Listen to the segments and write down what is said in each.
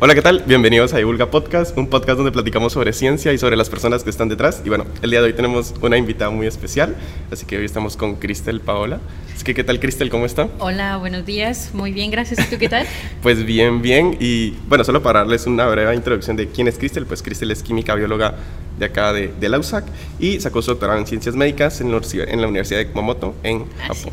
Hola, ¿qué tal? Bienvenidos a Divulga Podcast, un podcast donde platicamos sobre ciencia y sobre las personas que están detrás. Y bueno, el día de hoy tenemos una invitada muy especial, así que hoy estamos con Cristel Paola. Así que, ¿qué tal, Cristel? ¿Cómo está? Hola, buenos días. Muy bien, gracias. ¿Y tú qué tal? pues bien, bien. Y bueno, solo para darles una breve introducción de quién es Cristel, pues Cristel es química bióloga de acá de, de la USAC y sacó su doctorado en ciencias médicas en la, en la Universidad de Kumamoto, en Japón.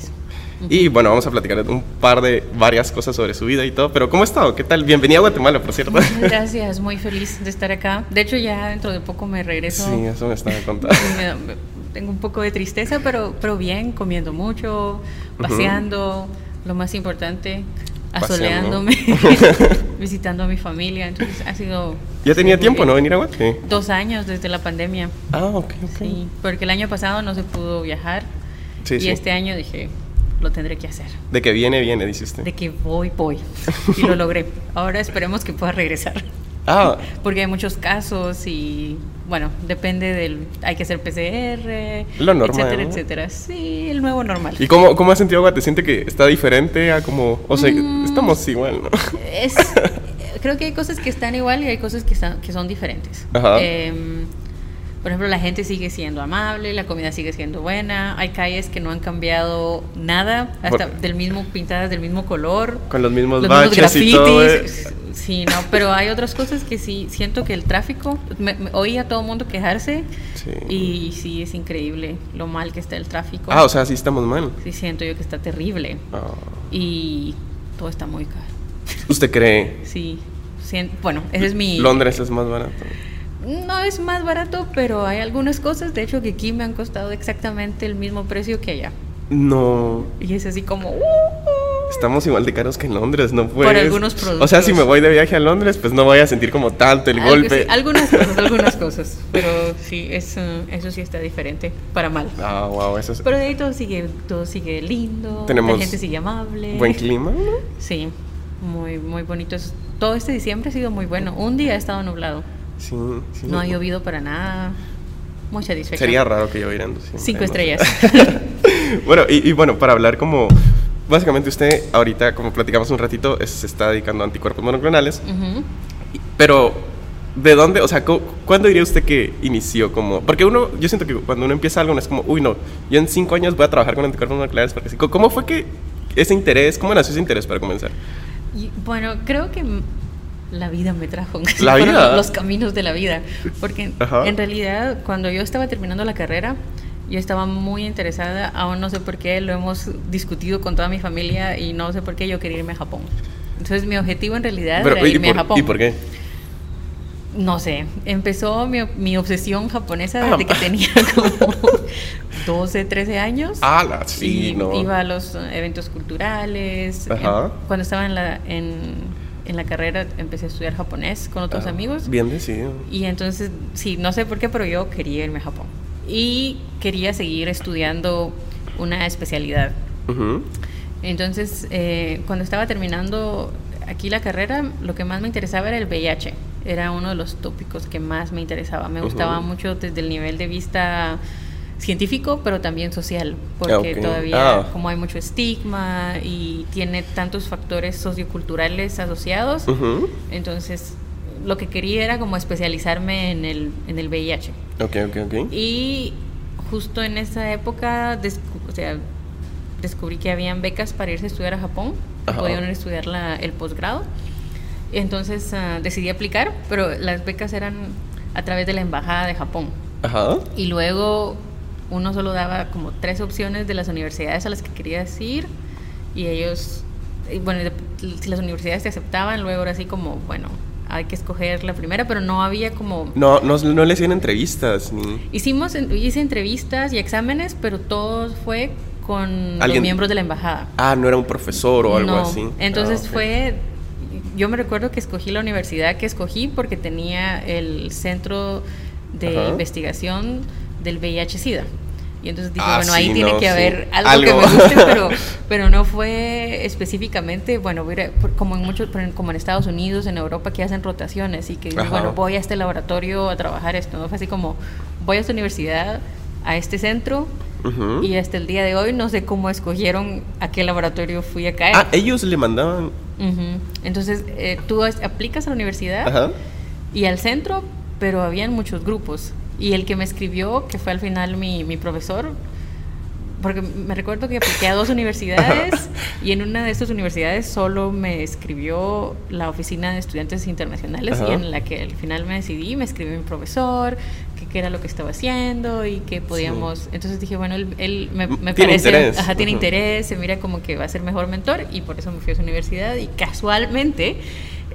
Y bueno, vamos a platicar un par de varias cosas sobre su vida y todo. Pero ¿cómo ha estado? ¿Qué tal? Bienvenida a Guatemala, por cierto. Gracias, muy feliz de estar acá. De hecho, ya dentro de poco me regreso. Sí, eso me estaba contando. Tengo un poco de tristeza, pero, pero bien, comiendo mucho, paseando, lo más importante, asoleándome, visitando a mi familia. Entonces ha sido... ¿Ya tenía tiempo, no venir a Guatemala? Dos años desde la pandemia. Ah, ok, ok. Sí, porque el año pasado no se pudo viajar. Sí, y este año dije, lo tendré que hacer. De que viene, viene, dice usted. De que voy, voy. Y lo logré. Ahora esperemos que pueda regresar. Ah. Porque hay muchos casos y, bueno, depende del... Hay que hacer PCR, lo normal, etcétera, etcétera. Sí, el nuevo normal. ¿Y cómo, cómo has sentido agua? ¿Te siente que está diferente a como... O sea, mm, estamos igual, ¿no? Es, creo que hay cosas que están igual y hay cosas que, están, que son diferentes. Ajá. Eh, por ejemplo, la gente sigue siendo amable, la comida sigue siendo buena, hay calles que no han cambiado nada, hasta del mismo pintadas del mismo color, con los mismos baches y todo. Eh. Sí, no, pero hay otras cosas que sí siento que el tráfico, me, oí a todo el mundo quejarse y sí es increíble lo mal que está el tráfico. Ah, o sea, sí estamos mal. Sí siento yo que está terrible ah. y todo está muy caro. ¿Usted cree? Sí, bueno, ese es mi. Londres es más barato no es más barato, pero hay algunas cosas, de hecho, que aquí me han costado exactamente el mismo precio que allá. No. Y es así como... Uh, Estamos igual de caros que en Londres, no puedes. Por algunos productos. O sea, si me voy de viaje a Londres, pues no voy a sentir como tanto el golpe. algunas cosas, algunas cosas. Pero sí, eso, eso sí está diferente, para mal. Ah, wow, eso es... Pero de ahí todo sigue, todo sigue lindo, Tenemos la gente sigue amable. Buen clima, ¿no? Sí, muy, muy bonito. Todo este diciembre ha sido muy bueno. Un día ha estado nublado. No ha llovido para nada. Muy satisfecho. Sería raro que lloviera Cinco estrellas. bueno, y, bueno, para hablar como... Básicamente usted ahorita, como platicamos un ratito, se está dedicando a anticuerpos monoclonales. Pero, ¿de dónde? O sea, ¿cuándo diría usted que inició como...? Porque uno, yo siento que cuando uno empieza algo no es como, uy, no, yo en cinco años voy a trabajar con anticuerpos monoclonales. Porque ¿Cómo fue que ese interés, cómo nació ese interés para comenzar? bueno, creo que la vida me trajo. La vida. Los caminos de la vida. Porque en realidad, cuando yo estaba terminando la carrera, yo estaba muy interesada, aún no sé por qué, lo hemos discutido con toda mi familia y no sé por qué yo quería irme a Japón. Entonces mi objetivo en realidad era irme a Japón. ¿Y por qué? No sé, empezó mi, mi obsesión japonesa desde ah. que tenía como 12, 13 años. Ah, sí, y Iba a los eventos culturales. cuando estaba en la... En, en la carrera empecé a estudiar japonés con otros ah, amigos. Bien decidido. Y entonces, sí, no sé por qué, pero yo quería irme a Japón. Y quería seguir estudiando una especialidad. Entonces, eh, cuando estaba terminando aquí la carrera, lo que más me interesaba era el VIH. Era uno de los tópicos que más me interesaba. Me gustaba mucho desde el nivel de vista científico, pero también social, porque todavía ah. como hay mucho estigma y tiene tantos factores socioculturales asociados, entonces lo que quería era como especializarme en el, en el VIH. Y justo en esa época, o sea, descubrí que habían becas para irse a estudiar a Japón, podían estudiar la, el posgrado. Entonces ah, decidí aplicar, pero las becas eran a través de la embajada de Japón. Y luego uno solo daba como tres opciones de las universidades a las que querías ir y ellos, bueno, si las universidades te aceptaban, luego era así como, bueno, hay que escoger la primera, pero no había como... No, no, no le hacían entrevistas ni... Hicimos, hice entrevistas y exámenes, pero todo fue con los miembros de la embajada. Ah, no era un profesor o algo así. Entonces ah, fue... Yo me recuerdo que escogí la universidad que escogí porque tenía el centro de investigación del VIH-Sida. Y entonces dije, ah, bueno, ahí tiene que haber algo, que me guste, pero, pero no fue específicamente, bueno, como en muchos, como en Estados Unidos, en Europa, que hacen rotaciones y que, bueno, voy a este laboratorio a trabajar esto, ¿no? Fue así como, voy a esta universidad, a este centro, y hasta el día de hoy no sé cómo escogieron a qué laboratorio fui a caer. Ah, ellos le mandaban. Entonces, eh, tú aplicas a la universidad y al centro, pero habían muchos grupos. Y el que me escribió, que fue al final mi, mi profesor, porque me recuerdo que apliqué a dos universidades y en una de estas universidades solo me escribió la oficina de estudiantes internacionales y en la que al final me decidí, me escribió mi profesor, qué era lo que estaba haciendo y que podíamos... Entonces dije, bueno, él, me, me ¿Tiene parece... Interés. Ajá, tiene interés, se mira como que va a ser mejor mentor y por eso me fui a su universidad y casualmente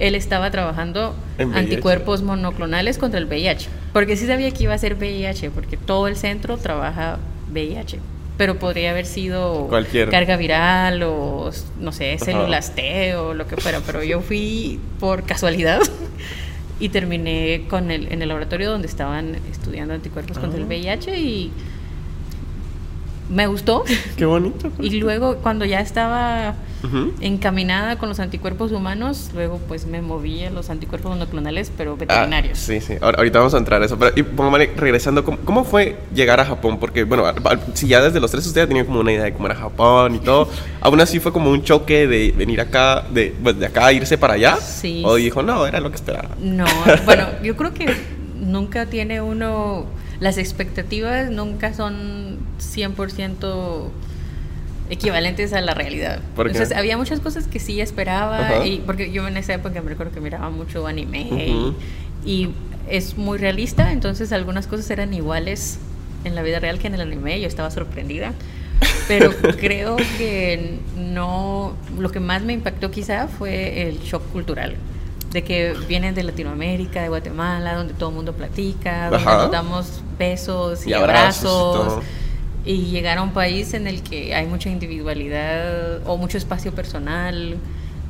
él estaba trabajando anticuerpos monoclonales contra el VIH. Porque sí sabía que iba a ser VIH, porque todo el centro trabaja VIH pero podría haber sido Cualquier. carga viral o, no sé, células T o lo que fuera, pero yo fui por casualidad y terminé con el, en el laboratorio donde estaban estudiando anticuerpos contra el VIH ah. y me gustó. Qué bonito. y luego cuando ya estaba encaminada con los anticuerpos humanos, luego pues me moví a los anticuerpos monoclonales, pero veterinarios. Ah, sí, sí. ahorita vamos a entrar a eso. Pero, y regresando, ¿cómo, fue llegar a Japón? Porque, bueno, si ya desde los tres ustedes tenían como una idea de cómo era Japón y todo, aún así fue como un choque de venir acá, de, pues, de acá a irse para allá. Sí. O dijo, no, era lo que esperaba. No, bueno, yo creo que nunca tiene uno las expectativas nunca son 100% equivalentes a la realidad. Entonces había muchas cosas que sí esperaba y porque yo en esa época me recuerdo que miraba mucho anime y, es muy realista, entonces algunas cosas eran iguales en la vida real que en el anime, yo estaba sorprendida. Pero creo que no, lo que más me impactó quizá fue el shock cultural de que vienen de Latinoamérica, de Guatemala, donde todo el mundo platica, donde nos damos besos y, abrazos. Y, llegar a un país en el que hay mucha individualidad o mucho espacio personal,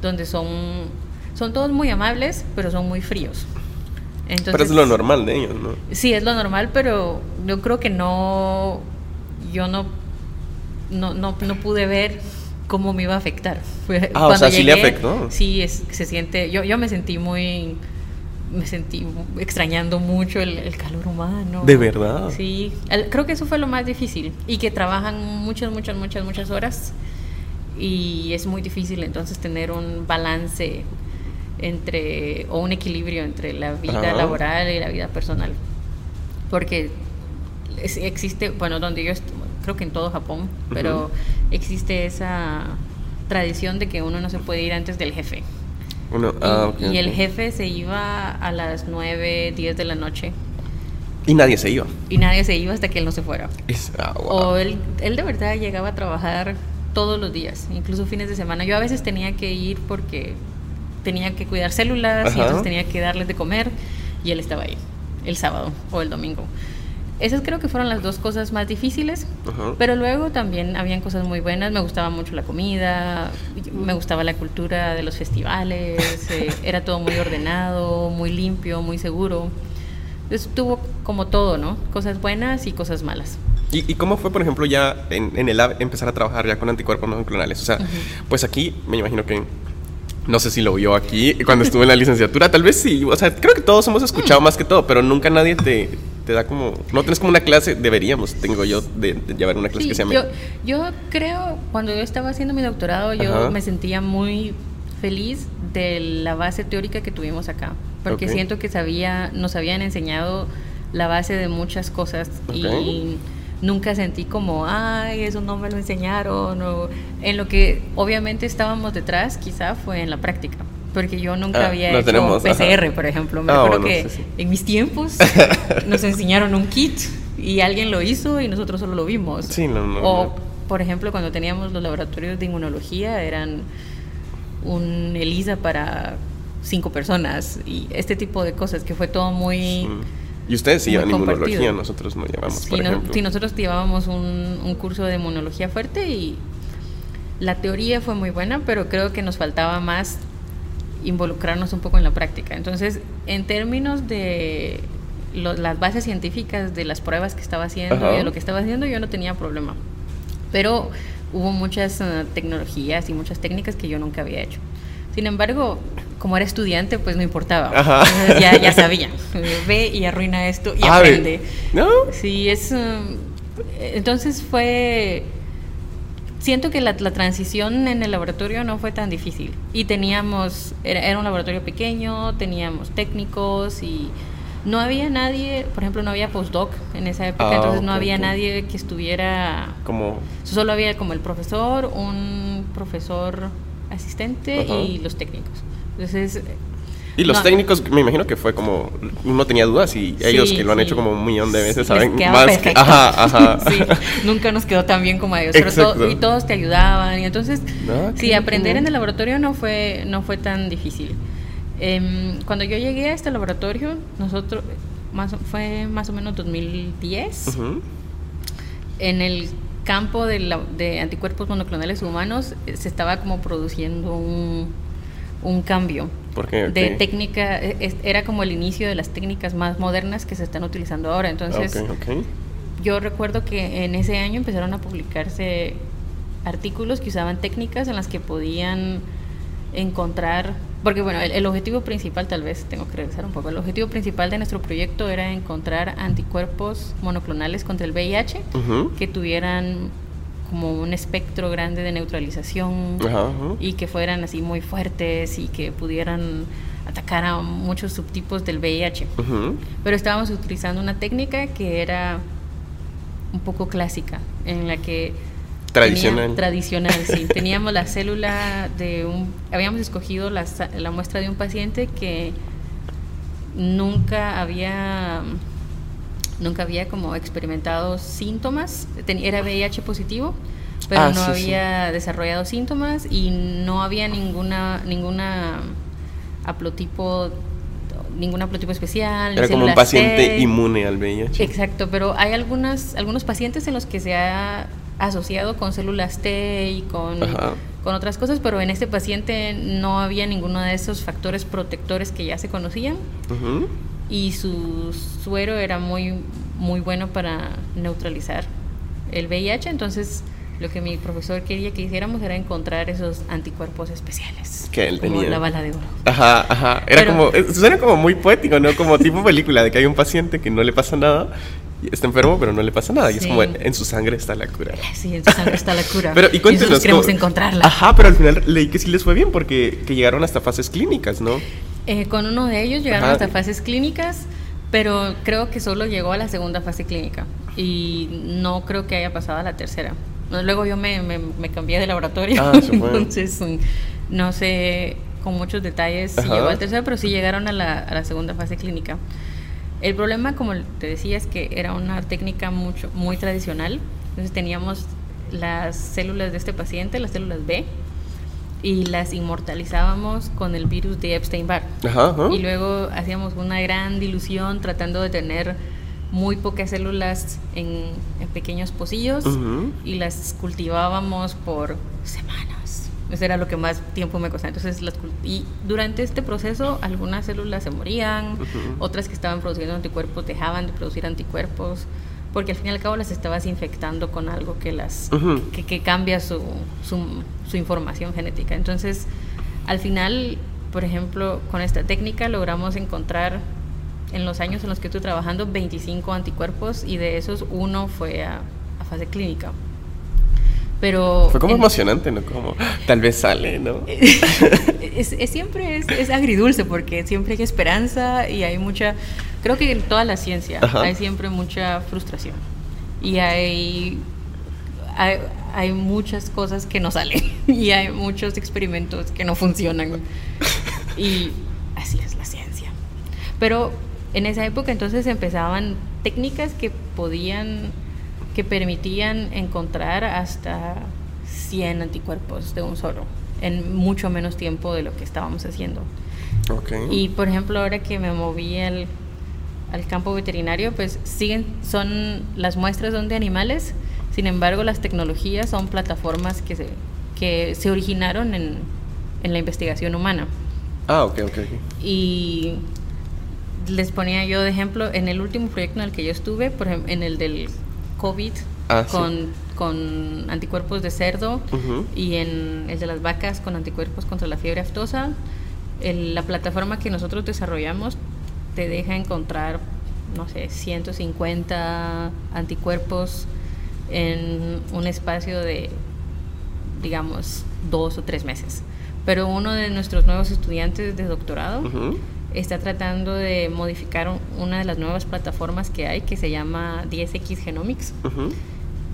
donde son, son todos muy amables, pero son muy fríos. Entonces, pero es lo normal de ellos, ¿no? Sí, es lo normal, pero yo creo que no, yo no, no, no, no pude ver cómo me iba a afectar. ah, o sea, sí le afectó. Sí, es, se siente, yo, yo me sentí muy, me sentí extrañando mucho el, calor humano. ¿De verdad? Sí, creo que eso fue lo más difícil y que trabajan muchas, muchas, muchas, muchas horas y es muy difícil entonces tener un balance entre, o un equilibrio entre la vida laboral y la vida personal. Porque existe, bueno, donde yo creo que en todo Japón, pero existe esa tradición de que uno no se puede ir antes del jefe. Uno, ah, y, el jefe se iba a las 9, 10 de la noche. Y nadie se iba. Y nadie se iba hasta que él no se fuera. Ah, o él, él de verdad llegaba a trabajar todos los días, incluso fines de semana. Yo a veces tenía que ir porque tenía que cuidar células y entonces tenía que darles de comer y él estaba ahí el sábado o el domingo. Esas creo que fueron las dos cosas más difíciles, pero luego también habían cosas muy buenas. Me gustaba mucho la comida, me gustaba la cultura de los festivales, eh, era todo muy ordenado, muy limpio, muy seguro. Entonces tuvo como todo, ¿no? Cosas buenas y cosas malas. ¿Y, cómo fue, por ejemplo, ya en, el lab empezar a trabajar ya con anticuerpos no clonales? O sea, pues aquí me imagino que no sé si lo vio aquí cuando estuve en la licenciatura, tal vez sí. O sea, creo que todos hemos escuchado mm. más que todo, pero nunca nadie te, te da como, no tienes como una clase, deberíamos, tengo yo de, llevar una clase que se llama... Yo, yo creo, cuando yo estaba haciendo mi doctorado, yo me sentía muy feliz de la base teórica que tuvimos acá, porque siento que sabía, nos habían enseñado la base de muchas cosas y nunca sentí como, ay, eso no me lo enseñaron, o en lo que obviamente estábamos detrás, quizá fue en la práctica porque yo nunca ah, había hecho PCR, por ejemplo. Me ah, acuerdo que en mis tiempos nos enseñaron un kit y alguien lo hizo y nosotros solo lo vimos. Sí, no, no, o, por ejemplo, cuando teníamos los laboratorios de inmunología, eran un ELISA para cinco personas y este tipo de cosas que fue todo muy... Y ustedes sí llevan inmunología, nosotros no llevamos, sí, por ejemplo. sí, nosotros llevábamos un, un curso de inmunología fuerte y la teoría fue muy buena, pero creo que nos faltaba más involucrarnos un poco en la práctica. Entonces, en términos de las bases científicas de las pruebas que estaba haciendo y de lo que estaba haciendo, yo no tenía problema. Pero hubo muchas eh, tecnologías y muchas técnicas que yo nunca había hecho. Sin embargo, como era estudiante, pues no importaba. Ya, ya sabía. Ve y arruina esto y aprende. ¿No? Sí, es... Eh, entonces fue siento que la, la, transición en el laboratorio no fue tan difícil. Y teníamos, era, era, un laboratorio pequeño, teníamos técnicos y no había nadie, por ejemplo, no había postdoc en esa época, ah, entonces no había okay. nadie que estuviera... Como... Solo había como el profesor, un profesor asistente y los técnicos. Entonces... Y los no, técnicos, me imagino que fue como, uno tenía dudas y ellos Sí, que lo han sí. hecho como un millón de veces saben más que... Ajá, ajá. Sí, nunca nos quedó tan bien como a ellos. pero Exacto. to- y todos te ayudaban. Y entonces, Ah, sí, aprender bien. en el laboratorio no fue, no fue tan difícil. Em, cuando yo llegué a este laboratorio, nosotros, más, fue más o menos 2010, Ujú. en el campo de, la- de anticuerpos monoclonales humanos eh, se estaba como produciendo un, un cambio ¿Por qué? de técnica, es- era como el inicio de las técnicas más modernas que se están utilizando ahora. Entonces, Ok, ok. yo recuerdo que en ese año empezaron a publicarse artículos que usaban técnicas en las que podían encontrar, porque bueno, el, el objetivo principal, tal vez tengo que regresar un poco, el objetivo principal de nuestro proyecto era encontrar anticuerpos monoclonales contra el VIH que tuvieran como un espectro grande de neutralización Ajá, ajá. y que fueran así muy fuertes y que pudieran atacar a muchos subtipos del VIH. Pero estábamos utilizando una técnica que era un poco clásica, en la que... Tradicional. tenía- tradicional, sí. Teníamos la célula de un... Habíamos escogido la, la muestra de un paciente que nunca había... Nunca había como experimentado síntomas, era VIH positivo, pero Ah, no sí, sí. había desarrollado síntomas y no había ninguna ninguna haplotipo ningún haplotipo especial, Era como un paciente inmune al VIH. Exacto, pero hay algunas, algunos pacientes en los que se ha asociado con células T y con, Ajá. con otras cosas, pero en este paciente no había ninguno de esos factores protectores que ya se conocían. Y su suero era muy, muy bueno para neutralizar el VIH, entonces lo que mi profesor quería que hiciéramos era encontrar esos anticuerpos especiales. Que él como tenía. la bala de oro. Ajá, ajá. Era Pero- como, eh, suena como muy poético, ¿no? Como tipo película, de que hay un paciente que no le pasa nada, y está enfermo, pero no le pasa nada. Y es como, en su sangre está la cura. Sí, en tu sangre está la cura. Pero, y cuéntenos. nosotros queremos ¿cómo- encontrarla. Ajá, pero al final leí que sí les fue bien, porque que llegaron hasta fases clínicas, ¿no? Eh, con uno de ellos llegaron Ajá. hasta fases clínicas, pero creo que solo llegó a la segunda fase clínica y no creo que haya pasado a la tercera. Luego yo me, me- me cambié de laboratorio, Ah, entonces mm, no sé con muchos detalles si Ajá. llegó a la tercera, pero sí llegaron a la, a la segunda fase clínica. El problema, como te decía, es que era una técnica mucho, muy tradicional. Entonces teníamos las células de este paciente, las células B, y las inmortalizábamos con el virus de Epstein-Barr. Y luego hacíamos una gran dilución tratando de tener muy pocas células en, en pequeños pocillos y las cultivábamos por semanas. Eso era lo que más tiempo me costaba. Entonces, las y durante este proceso, algunas células se morían, otras que estaban produciendo anticuerpos dejaban de producir anticuerpos, porque al fin y al cabo las estabas infectando con algo que las que, que cambia su, su, su información genética. Entonces, al final, por ejemplo, con esta técnica logramos encontrar en los años en los que estuve trabajando 25 anticuerpos y de esos uno fue a, a fase clínica. Pero Fue como en- emocionante, ¿no? Como, "Ah, tal vez sale, ¿no? es, es siempre es, es agridulce porque siempre hay esperanza y hay mucha, creo que en toda la ciencia Ajá. hay siempre mucha frustración y hay, hay, hay muchas cosas que no salen y hay muchos experimentos que no funcionan y así es la ciencia. Pero en esa época entonces empezaban técnicas que podían, que permitían encontrar hasta 100 anticuerpos de un solo en mucho menos tiempo de lo que estábamos haciendo. Ok. Y por ejemplo, ahora que me moví al, al campo veterinario, pues siguen, son, las muestras son de animales, sin embargo las tecnologías son plataformas que se, que se originaron en, en la investigación humana. Ah, ok. ok. Y les ponía yo de ejemplo, en el último proyecto en el que yo estuve, por ejemplo, en el del COVID, Ah, sí. con, con anticuerpos de cerdo, y en el de las vacas con anticuerpos contra la fiebre aftosa. El- la plataforma que nosotros desarrollamos te deja encontrar, no sé, 150 anticuerpos en un espacio de digamos, dos o tres meses. Pero uno de nuestros nuevos estudiantes de doctorado está tratando de modificar una de las nuevas plataformas que hay que se llama 10X Genomics.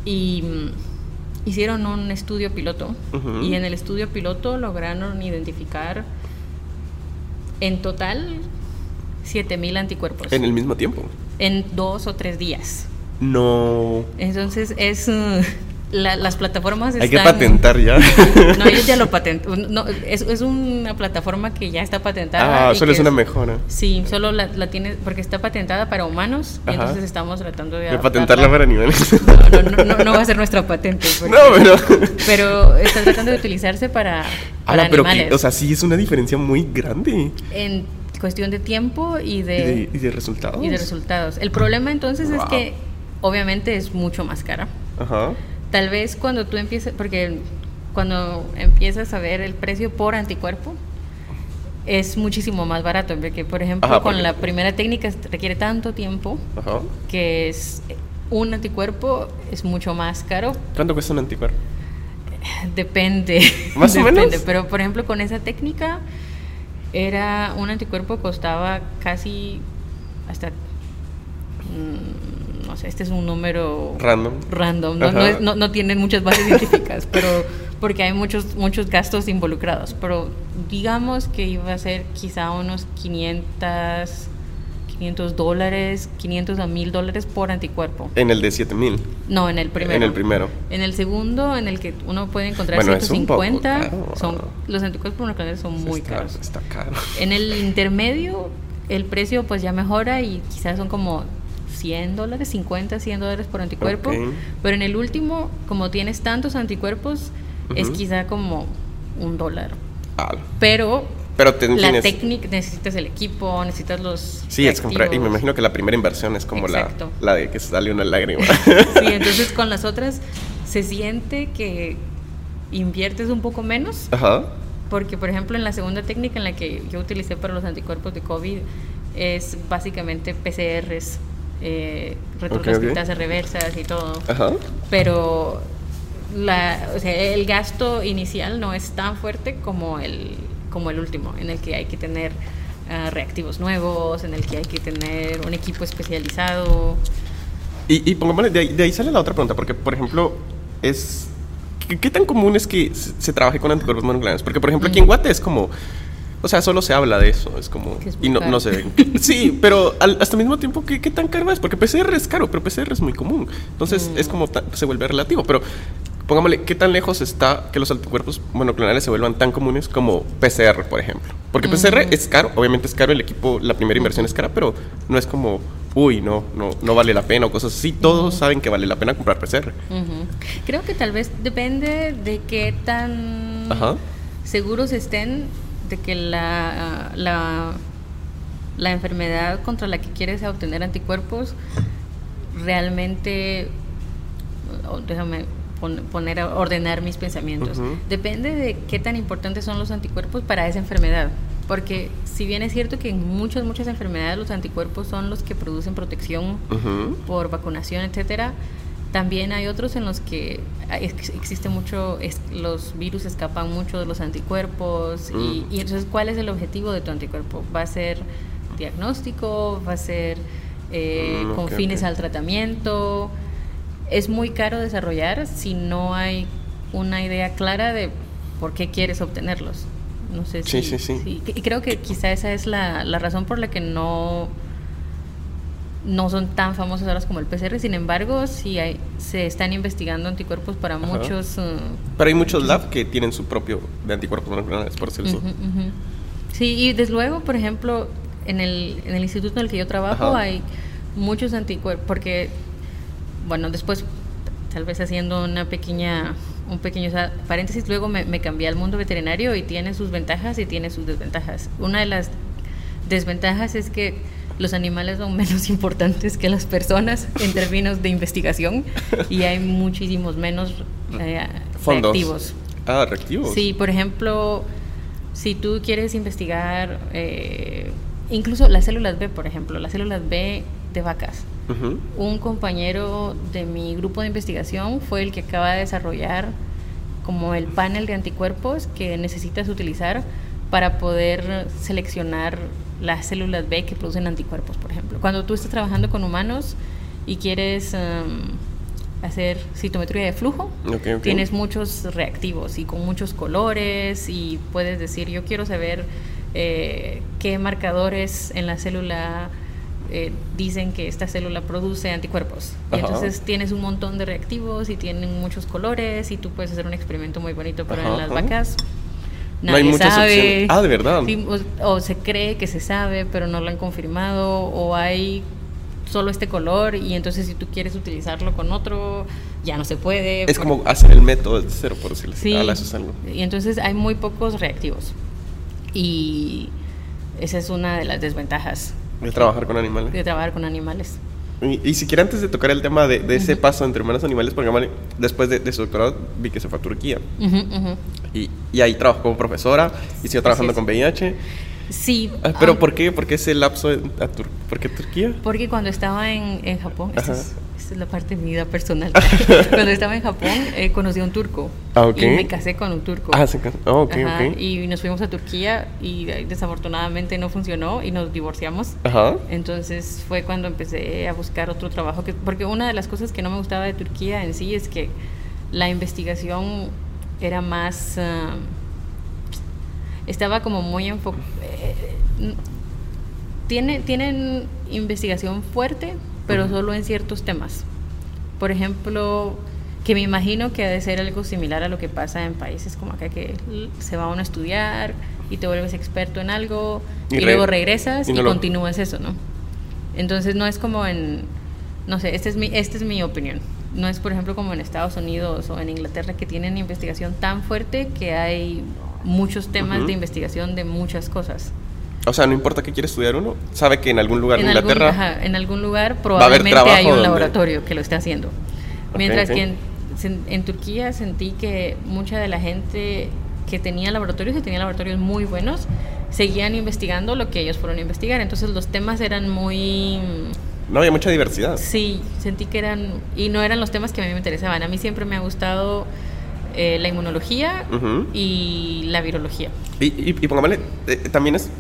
Y mm, hicieron un estudio piloto y en el estudio piloto lograron identificar en total 7000 anticuerpos. En el mismo tiempo. En dos o tres días. No. Entonces es uh, las plataformas Hay que patentar ya. No, ellos ya lo patentan. No, es, es, una plataforma que ya está patentada. Ah, solo es una mejora. Sí, solo la, la, tiene, porque está patentada para humanos y entonces estamos tratando de... De patentarla para animales. No, no, no, no, va a ser nuestra patente. no, pero... Pero está tratando de utilizarse para, para ah, pero Que, o sea, sí es una diferencia muy grande. En cuestión de tiempo y de... Y de, resultados. Y de resultados. El problema entonces es que obviamente es mucho más cara. Ajá tal vez cuando tú empiezas, porque cuando empiezas a ver el precio por anticuerpo, es muchísimo más barato, porque por ejemplo con la primera técnica requiere tanto tiempo que es un anticuerpo es mucho más caro. ¿Cuánto cuesta un anticuerpo? Depende. Más o depende, menos. Pero por ejemplo con esa técnica era un anticuerpo costaba casi hasta mm, este es un número random, random no, no, no, tienen muchas bases científicas, pero porque hay muchos, muchos gastos involucrados, pero digamos que iba a ser quizá unos 500, 500 dólares, 500 a 1000 dólares por anticuerpo. ¿En el de 7000? No, en el primero. En el primero. En el segundo, en el que uno puede encontrar 150, son, los anticuerpos monoclonales son muy caros. Está caro. En el intermedio, el precio pues ya mejora y quizás son como 100 dólares, 50, 100 dólares por anticuerpo. Pero en el último, como tienes tantos anticuerpos, es quizá como un dólar. Pero, pero la técnica, necesitas el equipo, necesitas los. Sí, es comprar. Y me imagino que la primera inversión es como la, la de que sale una lágrima. sí, entonces con las otras se siente que inviertes un poco menos. Ajá. Porque, por ejemplo, en la segunda técnica en la que yo utilicé para los anticuerpos de COVID es básicamente PCRs eh, reversas y todo. Pero la, o sea, el gasto inicial no es tan fuerte como el, como el último, en el que hay que tener ah, reactivos nuevos, en el que hay que tener un equipo especializado. Y, y de ahí, de ahí, sale la otra pregunta, porque por ejemplo, es ¿qué, tan común es que se, trabaje con anticuerpos monoclonales? Porque por ejemplo aquí en Guate es como o sea, solo se habla de eso, es como... y no, no se ve. Sí, pero hasta el mismo tiempo, ¿qué, ¿qué, tan caro es? Porque PCR es caro, pero PCR es muy común. Entonces mm. es como se vuelve relativo. Pero pongámosle, ¿qué tan lejos está que los anticuerpos monoclonales se vuelvan tan comunes como PCR, por ejemplo? Porque PCR es caro, obviamente es caro, el equipo, la primera inversión es cara, pero no es como, uy, no, no, no vale la pena o cosas así. Todos saben que vale la pena comprar PCR. Creo que tal vez depende de qué tan seguros estén de que la, la, la enfermedad contra la que quieres obtener anticuerpos realmente, déjame poner a ordenar mis pensamientos. Depende de qué tan importantes son los anticuerpos para esa enfermedad. Porque si bien es cierto que en muchas, muchas enfermedades los anticuerpos son los que producen protección por vacunación, etcétera, también hay otros en los que existe mucho, los virus escapan mucho de los anticuerpos y, mm. entonces ¿cuál es el objetivo de tu anticuerpo? ¿Va a ser diagnóstico? ¿Va a ser eh, mm, con fines al tratamiento? Es muy caro desarrollar si no hay una idea clara de por qué quieres obtenerlos. No sé si... Sí, sí, sí. Y creo que quizá esa es la, la razón por la que no no son tan famosos ahora como el PCR, sin embargo, sí hay, se están investigando anticuerpos para muchos... Uh, Pero hay muchos labs que tienen su propio de anticuerpos monoclonales, por decirlo Sí, y desde luego, por ejemplo, en el, en el instituto en el que yo trabajo hay muchos anticuerpos, porque, bueno, después, tal vez haciendo una pequeña un pequeño paréntesis, luego me, me cambié al mundo veterinario y tiene sus ventajas y tiene sus desventajas. Una de las desventajas es que los animales son menos importantes que las personas en términos de investigación y hay muchísimos menos eh, reactivos. Ah, reactivos. Sí, por ejemplo, si tú quieres investigar eh, incluso las células B, por ejemplo, las células B de vacas. Un compañero de mi grupo de investigación fue el que acaba de desarrollar como el panel de anticuerpos que necesitas utilizar para poder seleccionar las células B que producen anticuerpos, por ejemplo. Cuando tú estás trabajando con humanos y quieres um, hacer citometría de flujo, tienes muchos reactivos y con muchos colores y puedes decir, yo quiero saber eh, qué marcadores en la célula eh, dicen que esta célula produce anticuerpos. Y entonces tienes un montón de reactivos y tienen muchos colores y tú puedes hacer un experimento muy bonito, pero en las vacas nadie no hay muchas sabe. Ah, de verdad. o, se cree que se sabe, pero no lo han confirmado, o hay solo este color y entonces si tú quieres utilizarlo con otro, ya no se puede. Es como hacer el método de cero, por decirlo sí, Y entonces hay muy pocos reactivos. Y esa es una de las desventajas de trabajar con animales. De trabajar con animales. Y, y siquiera antes de tocar el tema de, ese paso entre humanos y animales, porque después de, su doctorado vi que se fue a Turquía. y, y, ahí trabajó como profesora y siguió trabajando con VIH. Sí. Ah, ¿Pero ah. por qué? ¿Por qué ese lapso? A ¿Por qué Turquía? Porque cuando estaba en, en Japón, es la parte de mi vida personal. Cuando estaba en Japón, eh, conocí a un turco. Ah, y me casé con un turco. Ah, se casó. Oh, Y nos fuimos a Turquía y desafortunadamente no funcionó y nos divorciamos. Entonces fue cuando empecé a buscar otro trabajo. Que, porque una de las cosas que no me gustaba de Turquía en sí es que la investigación era más. Ah, estaba como muy enfocada. Eh, tiene, tienen investigación fuerte, pero solo en ciertos temas. Por ejemplo, que me imagino que ha de ser algo similar a lo que pasa en países como acá, que se va uno a estudiar y te vuelves experto en algo y, luego regresas y, continúas eso, ¿no? Entonces no es como en, no sé, esta es, mi, esta es mi opinión. No es, por ejemplo, como en Estados Unidos o en Inglaterra que tienen investigación tan fuerte que hay muchos temas de investigación de muchas cosas. O sea, no importa qué quiere estudiar uno, sabe que en algún lugar en, Inglaterra. en algún lugar probablemente hay un laboratorio que lo esté haciendo. Mientras que en, Turquía sentí que mucha de la gente que tenía laboratorios y tenía laboratorios muy buenos seguían investigando lo que ellos fueron a investigar. Entonces los temas eran muy. No había mucha diversidad. Sí, sentí que eran. Y no eran los temas que a mí me interesaban. A mí siempre me ha gustado. Eh, la inmunología y la virología. Y, y, pongámosle, eh, también es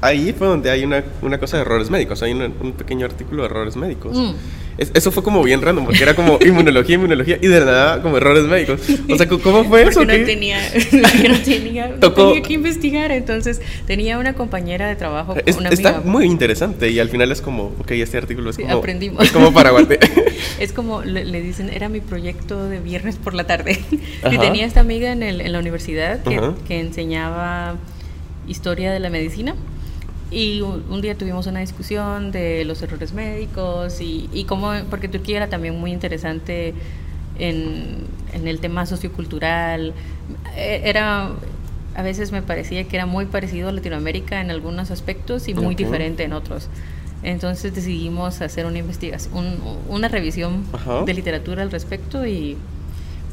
ahí fue donde hay una, una cosa de errores médicos, hay un pequeño artículo de errores médicos. Mm. Eso fue como bien random, porque era como inmunología, inmunología, y de nada como errores médicos. O sea, ¿cómo fue eso? Porque no tenía, no tenía, tenía que investigar, entonces tenía una compañera de trabajo, una Está muy interesante, y al final es como, ok, este artículo es como... aprendimos. Es como para es como, le, dicen, era mi proyecto de viernes por la tarde. Y tenía esta amiga en, el, en la universidad que, que enseñaba historia de la medicina. Y un, día tuvimos una discusión de los errores médicos y, y cómo, porque Turquía era también muy interesante en, en, el tema sociocultural. E, era, a veces me parecía que era muy parecido a Latinoamérica en algunos aspectos y muy diferente en otros. Entonces decidimos hacer una investigación, una revisión de literatura al respecto y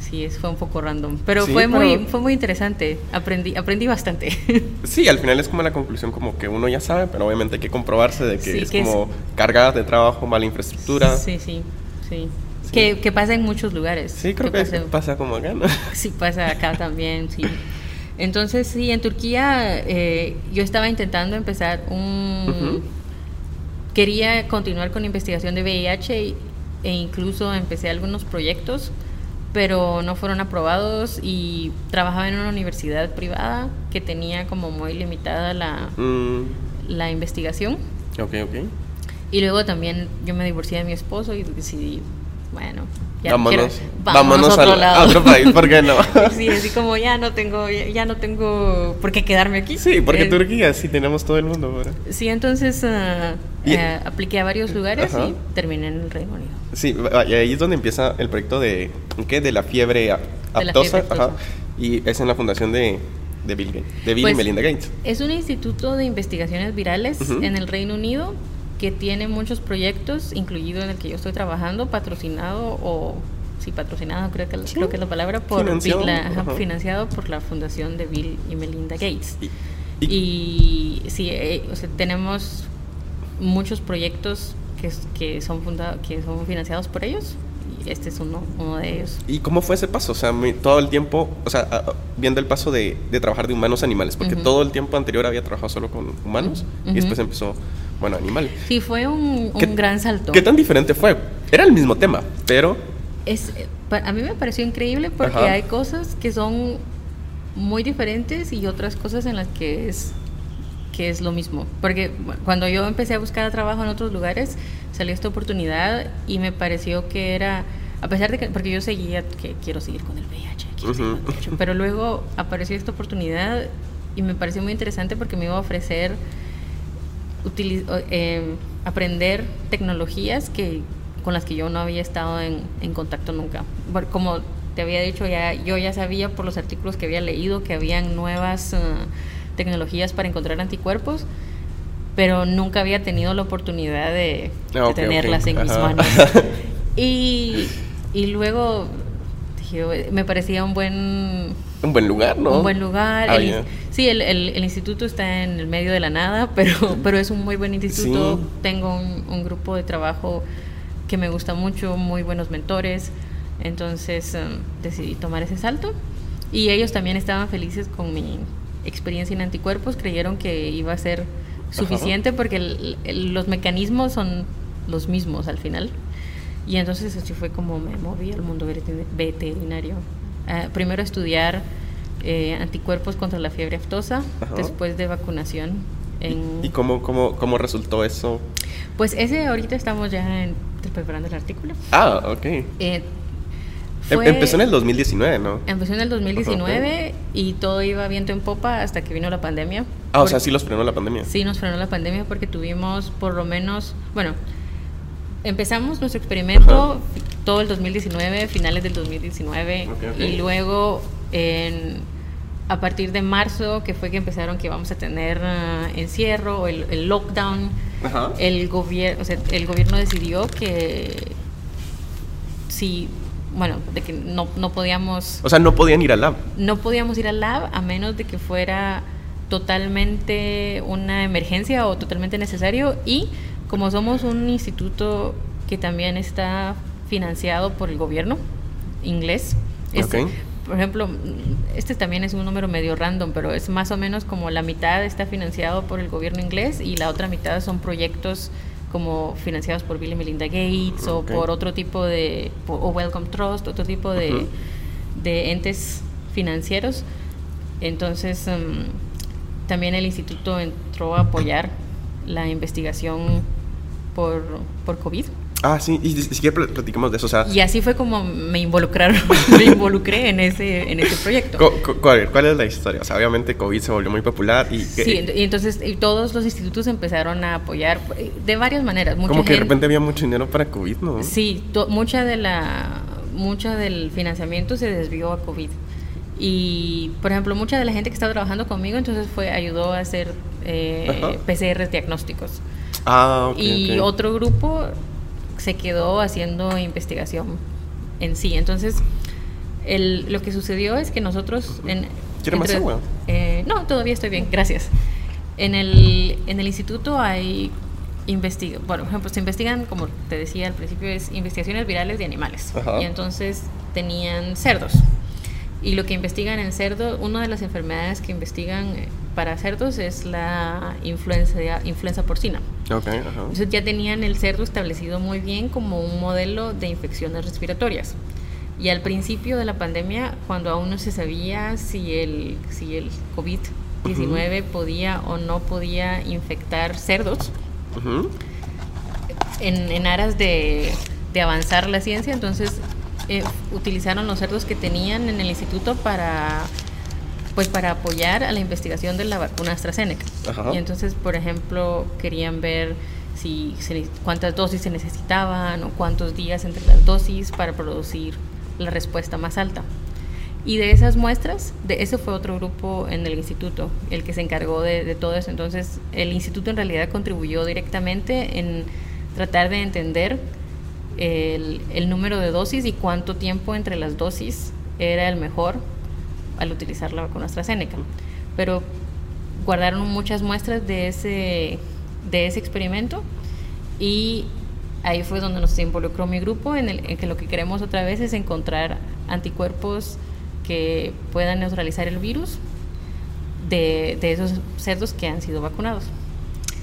sí, fue un poco random. Pero fue muy, fue muy interesante. Aprendí, aprendí bastante. Sí, al final es como la conclusión como que uno ya sabe, pero obviamente hay que comprobarse de que es como cargada de trabajo, mala infraestructura. Sí, sí, sí. Que, pasa en muchos lugares. Sí, creo que, pasa, como acá, ¿no? Sí, pasa acá también, sí. Entonces, sí, en Turquía eh, yo estaba intentando empezar un... Quería continuar con investigación de VIH e incluso empecé algunos proyectos pero no fueron aprobados y trabajaba en una universidad privada que tenía como muy limitada la, mm. la investigación. Ok, ok. Y luego también yo me divorcié de mi esposo y decidí, bueno, ya vámonos, vámonos, a, otro lado. otro país, ¿por qué no? sí, así como ya no tengo, ya no tengo por qué quedarme aquí. Sí, porque eh, Turquía sí tenemos todo el mundo ahora. Sí, entonces uh, apliqué a varios lugares y terminé en el Reino Unido. Sí, y ahí es donde empieza el proyecto de, ¿qué? De la fiebre aptosa, Ajá, y es en la fundación de, de Bill, Gates, de Bill y pues, Melinda Gates. Es un instituto de investigaciones virales en el Reino Unido que tiene muchos proyectos, incluido en el que yo estoy trabajando, patrocinado o sí patrocinado creo que creo que es la palabra por financiado, por la fundación de Bill y Melinda Gates. Y, sí, eh, tenemos muchos proyectos que, que son fundados, que son financiados por ellos este es uno, uno de ellos. ¿Y cómo fue ese paso? O sea, todo el tiempo, o sea, viendo el paso de, de trabajar de humanos a animales, porque todo el tiempo anterior había trabajado solo con humanos y después empezó, bueno, animales. Sí, fue un, un gran salto. ¿Qué tan diferente fue? Era el mismo tema, pero... Es, a mí me pareció increíble porque hay cosas que son muy diferentes y otras cosas en las que es que es lo mismo. Porque cuando yo empecé a buscar trabajo en otros lugares, salió esta oportunidad y me pareció que era, a pesar de que, porque yo seguía que quiero seguir con el VIH, quiero seguir con el VIH pero luego apareció esta oportunidad y me pareció muy interesante porque me iba a ofrecer eh, aprender tecnologías que con las que yo no había estado en, en contacto nunca. Como te había dicho, ya, yo ya sabía por los artículos que había leído que habían nuevas... Uh, tecnologías para encontrar anticuerpos, pero nunca había tenido la oportunidad de, ah, tenerlas en mis manos. Y, y luego me parecía un buen... Un buen lugar, ¿no? Un buen lugar. Ah, sí, el, el, instituto está en el medio de la nada, pero, pero es un muy buen instituto. Tengo un, un, grupo de trabajo que me gusta mucho, muy buenos mentores. Entonces um, decidí tomar ese salto. Y ellos también estaban felices con mi, experiencia en anticuerpos, creyeron que iba a ser suficiente porque los mecanismos son los mismos al final. Y entonces así fue como me moví al mundo veterinario. Uh, primero estudiar eh, anticuerpos contra la fiebre aftosa, después de vacunación. ¿Y cómo, cómo, cómo resultó eso? Pues ese ahorita estamos ya preparando el artículo. Ah, ok. Eh, Em, empezó en el 2019, ¿no? Empezó en el 2019 y todo iba viento en popa hasta que vino la pandemia. Ah, o sea, sí los frenó la pandemia. Sí, nos frenó la pandemia porque tuvimos por lo menos, bueno, empezamos nuestro experimento todo el 2019, finales del 2019, y luego en, a partir de marzo, que fue que empezaron que vamos a tener uh, encierro, el, el lockdown, el, gobierno o sea, el gobierno decidió que si bueno, de que no, no podíamos... O sea, no podían ir al lab. No podíamos ir al lab a menos de que fuera totalmente una emergencia o totalmente necesario y como somos un instituto que también está financiado por el gobierno inglés, este, por ejemplo, este también es un número medio random, pero es más o menos como la mitad está financiado por el gobierno inglés y la otra mitad son proyectos como financiados por Bill y Melinda Gates o por otro tipo de, o Welcome Trust, otro tipo de, de entes financieros. Entonces, em, también el instituto entró a apoyar la investigación por, por COVID. Ah, sí, y si quieres platicamos de eso, o sea... Y así fue como me involucraron, me involucré en ese, en ese proyecto. ¿Cuál, ¿Cuál, es la historia? O sea, obviamente COVID se volvió muy popular y... Sí, y entonces y todos los institutos empezaron a apoyar de varias maneras. como que de repente había mucho dinero para COVID, ¿no? Sí, mucha de la mucha del financiamiento se desvió a COVID. Y, por ejemplo, mucha de la gente que estaba trabajando conmigo entonces fue ayudó a hacer eh, PCR diagnósticos. Ah, ok. y otro grupo se quedó haciendo investigación en sí. Entonces, el, lo que sucedió es que nosotros... En, más agua? Eh, no, todavía estoy bien, gracias. En el, en el instituto hay investiga, bueno, por ejemplo, se investigan, como te decía al principio, es investigaciones virales de animales. Y entonces tenían cerdos. Y lo que investigan en cerdos, una de las enfermedades que investigan eh, para cerdos es la influenza, influenza porcina. Entonces ya tenían el cerdo establecido muy bien como un modelo de infecciones respiratorias. Y al principio de la pandemia, cuando aún no se sabía si el, si el COVID-19 podía o no podía infectar cerdos, en, en, aras de, de, avanzar la ciencia, entonces eh, utilizaron los cerdos que tenían en el instituto para pues para apoyar a la investigación de la vacuna AstraZeneca. Y entonces, por ejemplo, querían ver si cuántas dosis se necesitaban o cuántos días entre las dosis para producir la respuesta más alta. Y de esas muestras, de ese fue otro grupo en el instituto, el que se encargó de, todo eso. Entonces, el instituto en realidad contribuyó directamente en tratar de entender el, el número de dosis y cuánto tiempo entre las dosis era el mejor al utilizar la vacuna AstraZeneca. Pero guardaron muchas muestras de ese, de ese experimento y ahí fue donde nos involucró mi grupo, en, el, en que lo que queremos otra vez es encontrar anticuerpos que puedan neutralizar el virus de, de esos cerdos que han sido vacunados.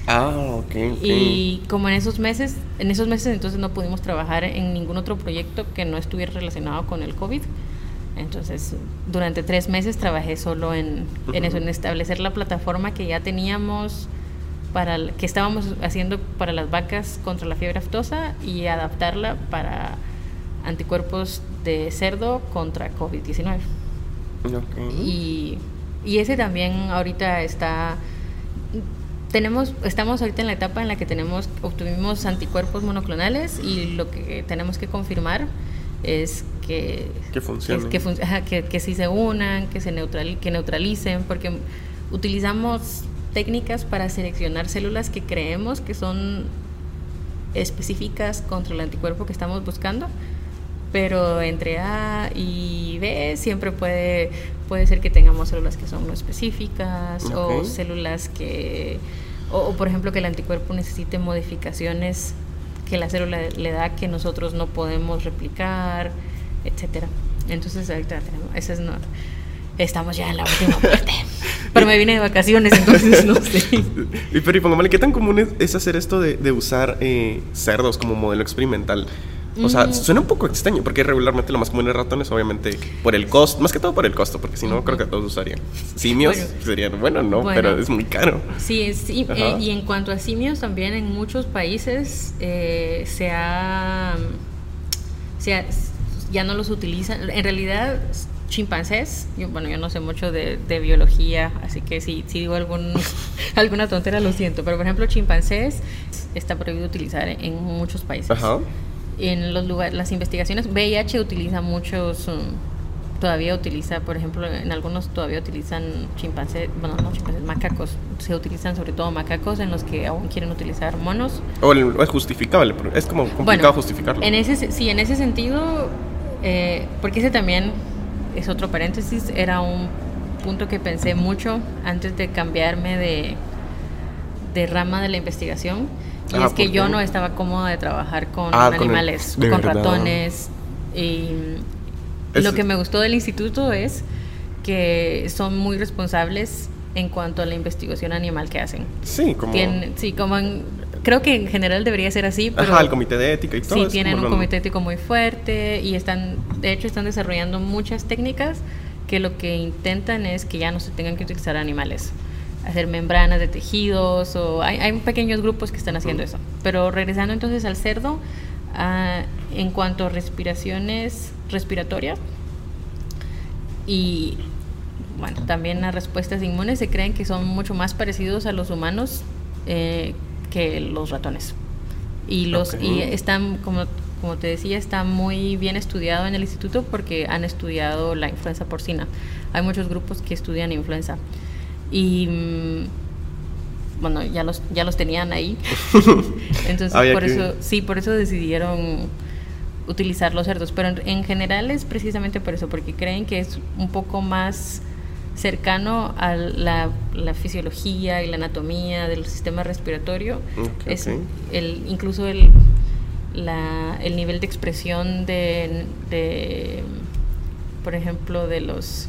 Ah, ok. Y como en esos meses, en esos meses entonces no pudimos trabajar en ningún otro proyecto que no estuviera relacionado con el COVID. Entonces, durante tres meses trabajé solo en, en eso, en establecer la plataforma que ya teníamos para que estábamos haciendo para las vacas contra la fiebre aftosa y adaptarla para anticuerpos de cerdo contra COVID-19. Y, y ese también ahorita está tenemos, estamos ahorita en la etapa en la que tenemos, obtuvimos anticuerpos monoclonales y lo que tenemos que confirmar es que que funcionen. que, que, que, sí se unan, que se neutral, que neutralicen, porque utilizamos técnicas para seleccionar células que creemos que son específicas contra el anticuerpo que estamos buscando, pero entre A y B siempre puede, puede ser que tengamos células que son no específicas o células que, o, por ejemplo que el anticuerpo necesite modificaciones que la célula le da que nosotros no podemos replicar, etcétera. Entonces ahorita tenemos, ese es no, estamos ya en la última parte. Pero me vine de vacaciones, entonces no sé. y pero y pongámosle, ¿qué tan común es, hacer esto de, de usar eh, cerdos como modelo experimental? O sea, suena un poco extraño, porque regularmente lo más común es ratones, obviamente, por el costo, más que todo por el costo, porque si no, creo que todos usarían. Simios serían, bueno, no, pero es muy caro. Sí, sí eh, y en cuanto a simios, también en muchos países eh, se, ha, se ya no los utilizan. En realidad, chimpancés, yo, bueno, yo no sé mucho de, de biología, así que si, si digo algún, alguna tontera lo siento, pero por ejemplo, chimpancés está prohibido utilizar en muchos países. Ajá en los lugares, las investigaciones, VIH utiliza muchos, um, todavía utiliza, por ejemplo, en algunos todavía utilizan chimpancés, bueno, no chimpancés, macacos, se utilizan sobre todo macacos en los que aún quieren utilizar monos. O es justificable, es como complicado justificarlo. En ese, sí, en ese sentido, eh, porque ese también es otro paréntesis, era un punto que pensé mucho antes de cambiarme de, de rama de la investigación y ah, es que yo no estaba cómoda de trabajar con ah, animales, con, ratones. Y lo que me gustó del instituto es que son muy responsables en cuanto a la investigación animal que hacen. Sí, como... sí, como creo que en general debería ser así, pero... Ajá, el comité de ética y todo. Sí, tienen un comité ético muy fuerte y están, de hecho, están desarrollando muchas técnicas que lo que intentan es que ya no se tengan que utilizar animales hacer membranas de tejidos o hay, pequeños grupos que están haciendo eso. Pero regresando entonces al cerdo, ah, en cuanto a respiraciones respiratorias y bueno, también a respuestas inmunes se creen que son mucho más parecidos a los humanos eh, que los ratones. Y los y están como como te decía, está muy bien estudiado en el instituto porque han estudiado la influenza porcina. Hay muchos grupos que estudian influenza. Y mm, bueno, ya los, ya los tenían ahí. Entonces, por eso, sí, por eso decidieron utilizar los cerdos. Pero en, general es precisamente por eso, porque creen que es un poco más cercano a la, fisiología y la anatomía del sistema respiratorio. es el incluso el, la, el nivel de expresión de, de, por ejemplo, de los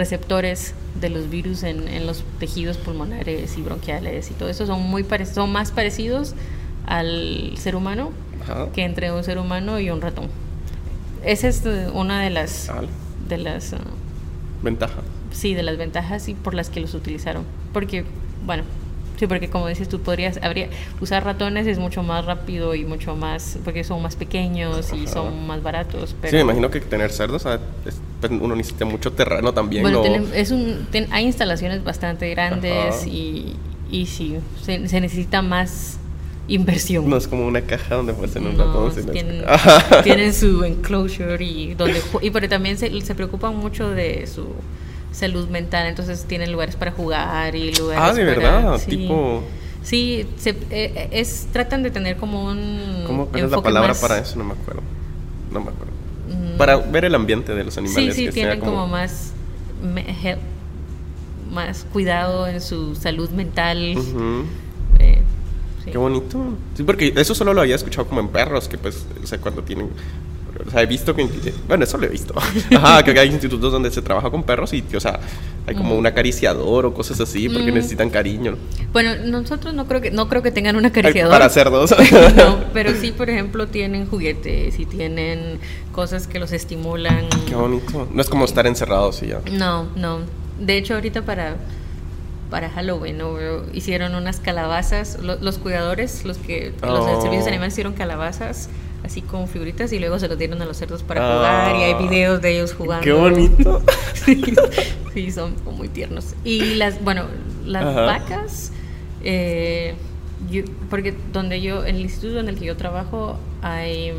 receptores de los virus en, en, los tejidos pulmonares y bronquiales y todo eso son muy son más parecidos al ser humano que entre un ser humano y un ratón. Esa es una de las de las uh, ventajas. Sí, de las ventajas y por las que los utilizaron, porque bueno, Sí, porque como dices tú, podrías, habría, usar ratones es mucho más rápido y mucho más, porque son más pequeños y son más baratos. Pero... Sí, me imagino que tener cerdos, pues, uno necesita mucho terreno también. Bueno, es un, hay instalaciones bastante grandes y, y sí, se, necesita más inversión. No es como una caja donde puedes tener un ratón. Tienen, tienen, su enclosure y donde y pero también se, se preocupan mucho de su salud mental, entonces tienen lugares para jugar y lugares Ah, de verdad, tipo... Sí, se, eh, es, tratan de tener como un... ¿Cómo es la palabra para eso? No me acuerdo. No me acuerdo. Mm. Para ver el ambiente de los animales. Sí, sí, tienen como... más, más cuidado en su salud mental. Eh, Qué bonito. Sí, porque eso solo lo había escuchado como en perros, que pues, o sea, cuando tienen o sea, he visto que, bueno, eso lo he visto. Ajá, que hay institutos donde se trabaja con perros y, o sea, hay como un acariciador o cosas así porque necesitan cariño. Bueno, nosotros no creo que no creo que tengan un acariciador. Para cerdos. no, pero sí, por ejemplo, tienen juguetes y tienen cosas que los estimulan. Qué bonito. No es como estar encerrados y ya. No, no. De hecho, ahorita para para Halloween, ¿no? hicieron unas calabazas, los, cuidadores, los que los oh. servicios animales hicieron calabazas así con figuritas y luego se los dieron a los cerdos para jugar y hay ah. videos de ellos jugando. Qué bonito. sí, son muy tiernos. Y las, bueno, las vacas, eh, porque donde yo, en el instituto en el que yo trabajo, hay,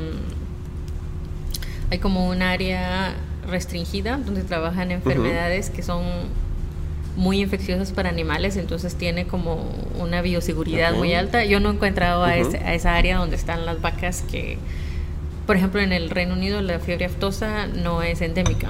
hay como un área restringida donde trabajan enfermedades que son muy infecciosas para animales, entonces tiene como una bioseguridad muy alta. Yo no he encontrado a, a, esa área donde están las vacas que, por ejemplo, en el Reino Unido la fiebre aftosa no es endémica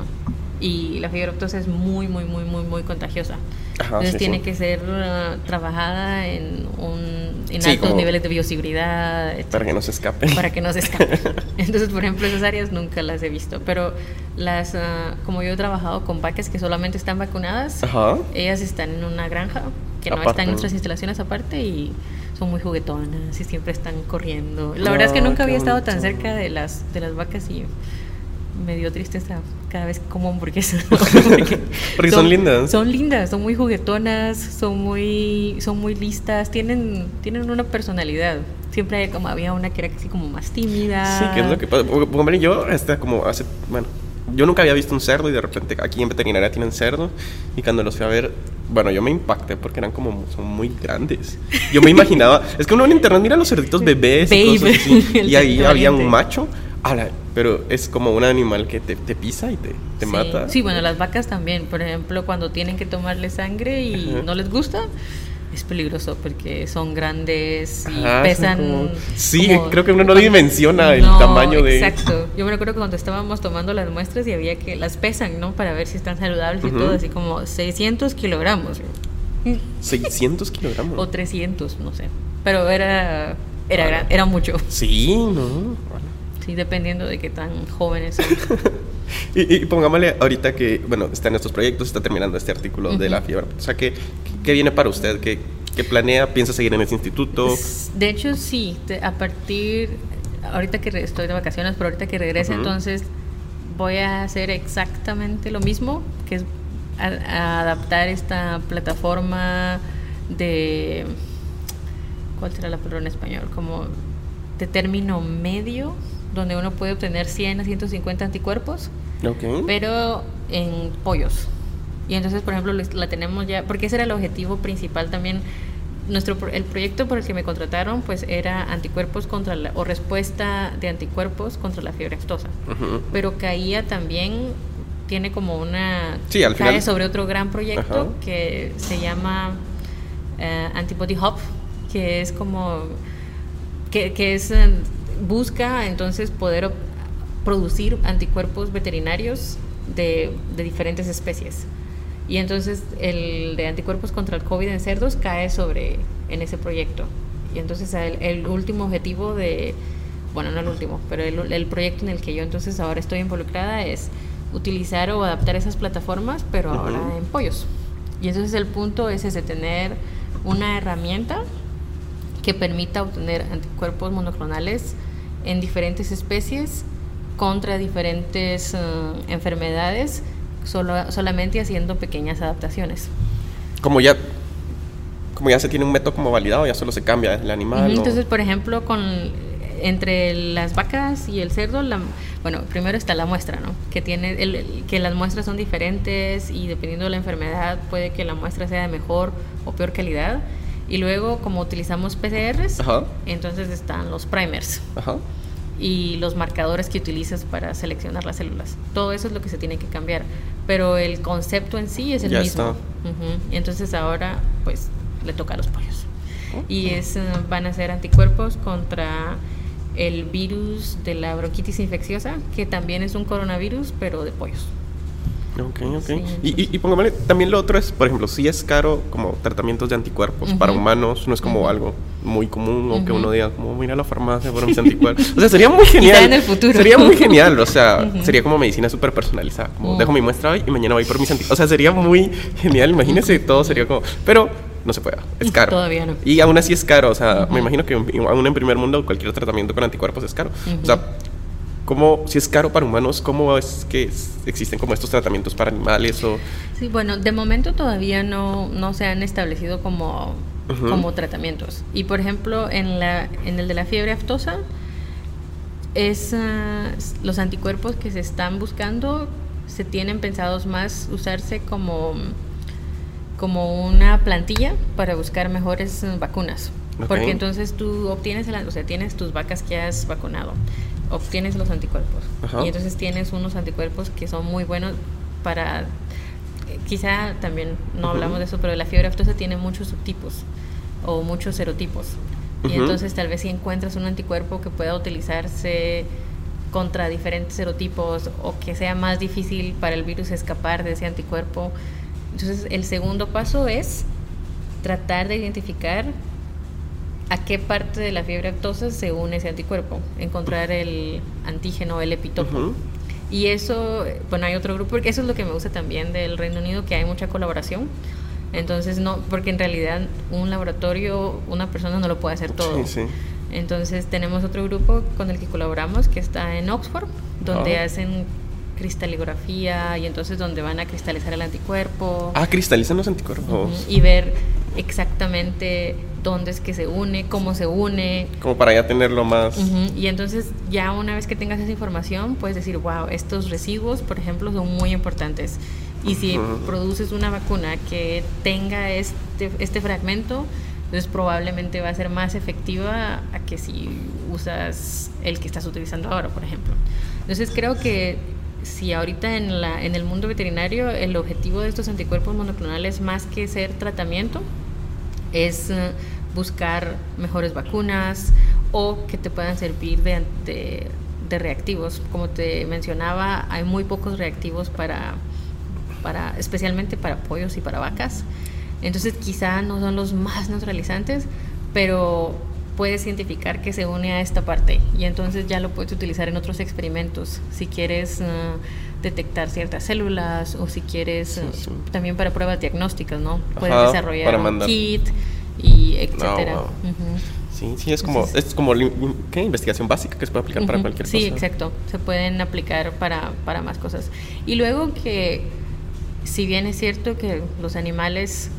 y la fiebre aftosa es muy, muy, muy, muy, muy contagiosa. Entonces tiene que ser uh, trabajada en, un, en altos niveles de bioseguridad. Para que no se escape. Para que no se escape. Entonces, por ejemplo, esas áreas nunca las he visto. Pero las, uh, como yo he trabajado con vacas que solamente están vacunadas, ellas están en una granja que no está en nuestras instalaciones aparte y son muy juguetonas y siempre están corriendo. La verdad es que ah, nunca había estado tan cerca de las, de las vacas y me dio tristeza cada vez como hamburguesas. Porque, son, lindas. Son lindas, son muy juguetonas, son muy, son muy listas, tienen, tienen una personalidad. Siempre como había una que era así como más tímida. Sí, que es lo que pasa. Hombre, yo hasta como hace, bueno, yo nunca había visto un cerdo y de repente aquí en veterinaria tienen cerdo y cuando los fui a ver, bueno, yo me impacté porque eran como, son muy grandes. Yo me imaginaba, es que uno en internet mira los cerditos bebés y cosas así, y ahí había un macho pero es como un animal que te, pisa y te, te mata. Sí, bueno, las vacas también. Por ejemplo, cuando tienen que tomarle sangre y no les gusta, es peligroso porque son grandes y pesan. Sí, creo que uno no dimensiona el tamaño de. Exacto. Yo me acuerdo que cuando estábamos tomando las muestras y había que las pesan, ¿no? Para ver si están saludables y todo, así como 600 kilogramos. 600 kilogramos. o 300, no sé. Pero era, era, era mucho. Sí, no. Sí, dependiendo de qué tan jóvenes son. y, pongámosle ahorita que, bueno, está en estos proyectos, está terminando este artículo de la fiebre. O sea, ¿qué, qué viene para usted? ¿Qué, ¿Qué, planea? ¿Piensa seguir en ese instituto? De hecho, sí. A partir, ahorita que estoy de vacaciones, pero ahorita que regrese, entonces voy a hacer exactamente lo mismo, que es adaptar esta plataforma de... ¿Cuál será la palabra en español? Como de término medio donde uno puede obtener 100 a 150 anticuerpos, pero en pollos. Y entonces, por ejemplo, la tenemos ya, porque ese era el objetivo principal también. Nuestro, el proyecto por el que me contrataron pues era anticuerpos contra la, o respuesta de anticuerpos contra la fiebre aftosa. Pero caía también, tiene como una... Sí, al cae sobre otro gran proyecto que se llama eh, Antibody Hub, que es como... que, que es busca entonces poder producir anticuerpos veterinarios de, diferentes especies. Y entonces el de anticuerpos contra el COVID en cerdos cae sobre en ese proyecto. Y entonces el, último objetivo de, bueno, no el último, pero el, proyecto en el que yo entonces ahora estoy involucrada es utilizar o adaptar esas plataformas, pero ahora en pollos. Y entonces el punto es ese, tener una herramienta que permita obtener anticuerpos monoclonales en diferentes especies contra diferentes eh, enfermedades, solo, solamente haciendo pequeñas adaptaciones. Como ya, como ya se tiene un método como validado, ya solo se cambia el animal. Entonces, por ejemplo, con entre las vacas y el cerdo, la, bueno, primero está la muestra, ¿no? Que tiene el, que las muestras son diferentes y dependiendo de la enfermedad puede que la muestra sea de mejor o peor calidad. Y luego, como utilizamos PCRs, entonces están los primers. Y los marcadores que utilizas para seleccionar las células. Todo eso es lo que se tiene que cambiar. Pero el concepto en sí es el mismo. Y entonces ahora, pues, le toca a los pollos. Y es, eh, van a ser anticuerpos contra el virus de la bronquitis infecciosa, que también es un coronavirus, pero de pollos. Ok, ok. y, y, póngame, también lo otro es, por ejemplo, si es caro como tratamientos de anticuerpos para humanos, no es como algo muy común o que uno diga, como voy a ir a la farmacia por mis anticuerpos. O sea, sería muy genial. en el futuro. Sería muy genial, o sea, sería como medicina súper personalizada. Como dejo mi muestra hoy y mañana voy por mis anticuerpos. O sea, sería muy genial, imagínese, todo sería como. Pero no se puede, es caro. Todavía no. Y aún así es caro, o sea, me imagino que aún en primer mundo cualquier tratamiento con anticuerpos es caro. O sea, ¿Cómo, si es caro para humanos, cómo es que existen como estos tratamientos para animales? O... Sí, bueno, de momento todavía no, no se han establecido como, como tratamientos. Y por ejemplo, en, la, en el de la fiebre aftosa, es, ah, los anticuerpos que se están buscando se tienen pensados más usarse como, como una plantilla para buscar mejores vacunas. Porque entonces tú obtienes, o sea, tienes tus vacas que has vacunado obtienes los anticuerpos. Y entonces tienes unos anticuerpos que son muy buenos para... Quizá también no hablamos de eso, pero la fiebre aftosa tiene muchos subtipos o muchos serotipos. Y entonces tal vez si encuentras un anticuerpo que pueda utilizarse contra diferentes serotipos o que sea más difícil para el virus escapar de ese anticuerpo. Entonces el segundo paso es tratar de identificar a qué parte de la fiebre aftosa se une ese anticuerpo, encontrar el antígeno, el epitopo. Y eso, bueno, hay otro grupo, eso es lo que me gusta también del Reino Unido, que hay mucha colaboración. Entonces, no, porque en realidad un laboratorio, una persona no lo puede hacer todo. Entonces, tenemos otro grupo con el que colaboramos que está en Oxford, donde ah. hacen cristalografía y entonces donde van a cristalizar el anticuerpo. Ah, cristalizan los anticuerpos. y ver exactamente dónde es que se une, cómo se une. Como para ya tenerlo más. Y entonces ya una vez que tengas esa información, puedes decir, wow, estos residuos, por ejemplo, son muy importantes. Y si produces una vacuna que tenga este, este fragmento, entonces probablemente va a ser más efectiva a que si usas el que estás utilizando ahora, por ejemplo. Entonces creo que si ahorita en, la, en el mundo veterinario el objetivo de estos anticuerpos monoclonales más que ser tratamiento, es eh, buscar mejores vacunas o que te puedan servir de, de, reactivos. Como te mencionaba, hay muy pocos reactivos para, para, especialmente para pollos y para vacas. Entonces quizá no son los más neutralizantes, pero puedes identificar que se une a esta parte y entonces ya lo puedes utilizar en otros experimentos. Si quieres... Eh, detectar ciertas células o si quieres eh, también para pruebas diagnósticas, ¿no? Puedes desarrollar un kit y etcétera. Sí, sí, es como, es como ¿qué? investigación básica que se puede aplicar para cualquier cosa. Sí, exacto. Se pueden aplicar para, para más cosas. Y luego que, si bien es cierto que los animales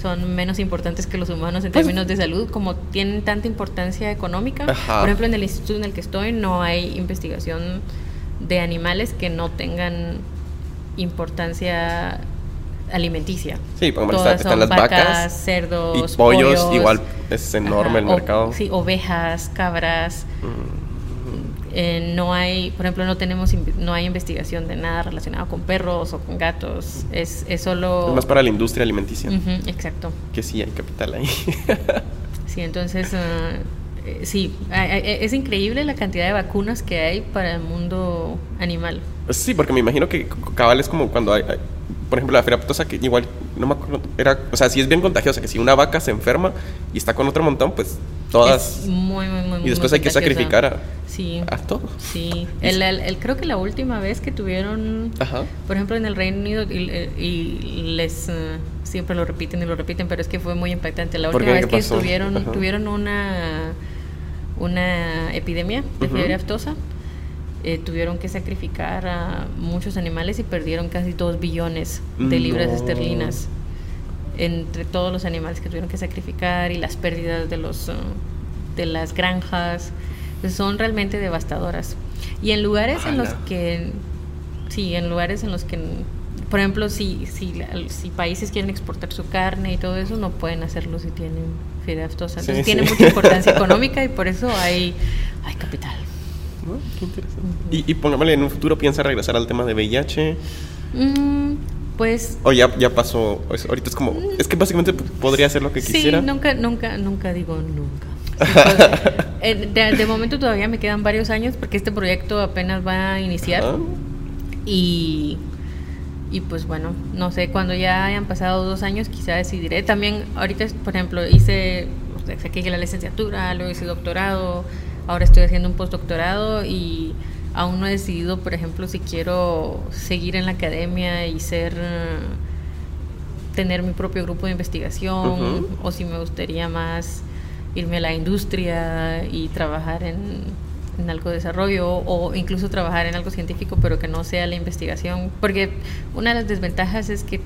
son menos importantes que los humanos en pues términos de salud, como tienen tanta importancia económica. Por ejemplo, en el instituto en el que estoy no hay investigación de animales que no tengan importancia alimenticia. Sí, por ejemplo, están las vacas, cerdos, y pollos, igual es enorme el mercado. sí, ovejas, cabras. Mm. Eh, no hay, por ejemplo, no tenemos no hay investigación de nada relacionado con perros o con gatos. Es, es solo. Es más para la industria alimenticia. exacto. Que sí hay capital ahí. sí, entonces. eh, sí, es increíble la cantidad de vacunas que hay para el mundo animal. Sí, porque me imagino que cabal es como cuando hay, por ejemplo, la feraptosa que igual, no me acuerdo, era, o sea, si es bien contagiosa, que si una vaca se enferma y está con otro montón, pues todas... muy, muy, muy, Y después hay que sacrificar a, sí, a todos. Sí, el, el, creo que la última vez que tuvieron, por ejemplo, en el Reino Unido, y, les... Eh, siempre lo repiten y lo repiten, pero es que fue muy impactante. La última vez que tuvieron, tuvieron una una epidemia de fiebre aftosa. Eh, tuvieron que sacrificar a muchos animales y perdieron casi 2 billones de libras esterlinas entre todos los animales que tuvieron que sacrificar y las pérdidas de los uh, de las granjas. Pues son realmente devastadoras. Y en lugares en los que sí en lugares en los que por ejemplo si, si si países quieren exportar su carne y todo eso no pueden hacerlo si tienen entonces tiene mucha importancia económica y por eso hay, hay capital. qué interesante. Y, y pongámosle, en un futuro piensa regresar al tema de VIH. Mm, pues. O ya, ya pasó. ahorita es como. Es que básicamente podría hacer lo que quisiera. Sí, nunca, nunca, nunca digo nunca. Eh, de, momento todavía me quedan varios años porque este proyecto apenas va a iniciar. Y y pues bueno, no sé, cuando ya hayan pasado dos años quizá decidiré. También ahorita, por ejemplo, hice, saqué la licenciatura, luego hice doctorado, ahora estoy haciendo un postdoctorado y aún no he decidido, por ejemplo, si quiero seguir en la academia y ser tener mi propio grupo de investigación o si me gustaría más irme a la industria y trabajar en en algo de desarrollo o incluso trabajar en algo científico, pero que no sea la investigación. Porque una de las desventajas es que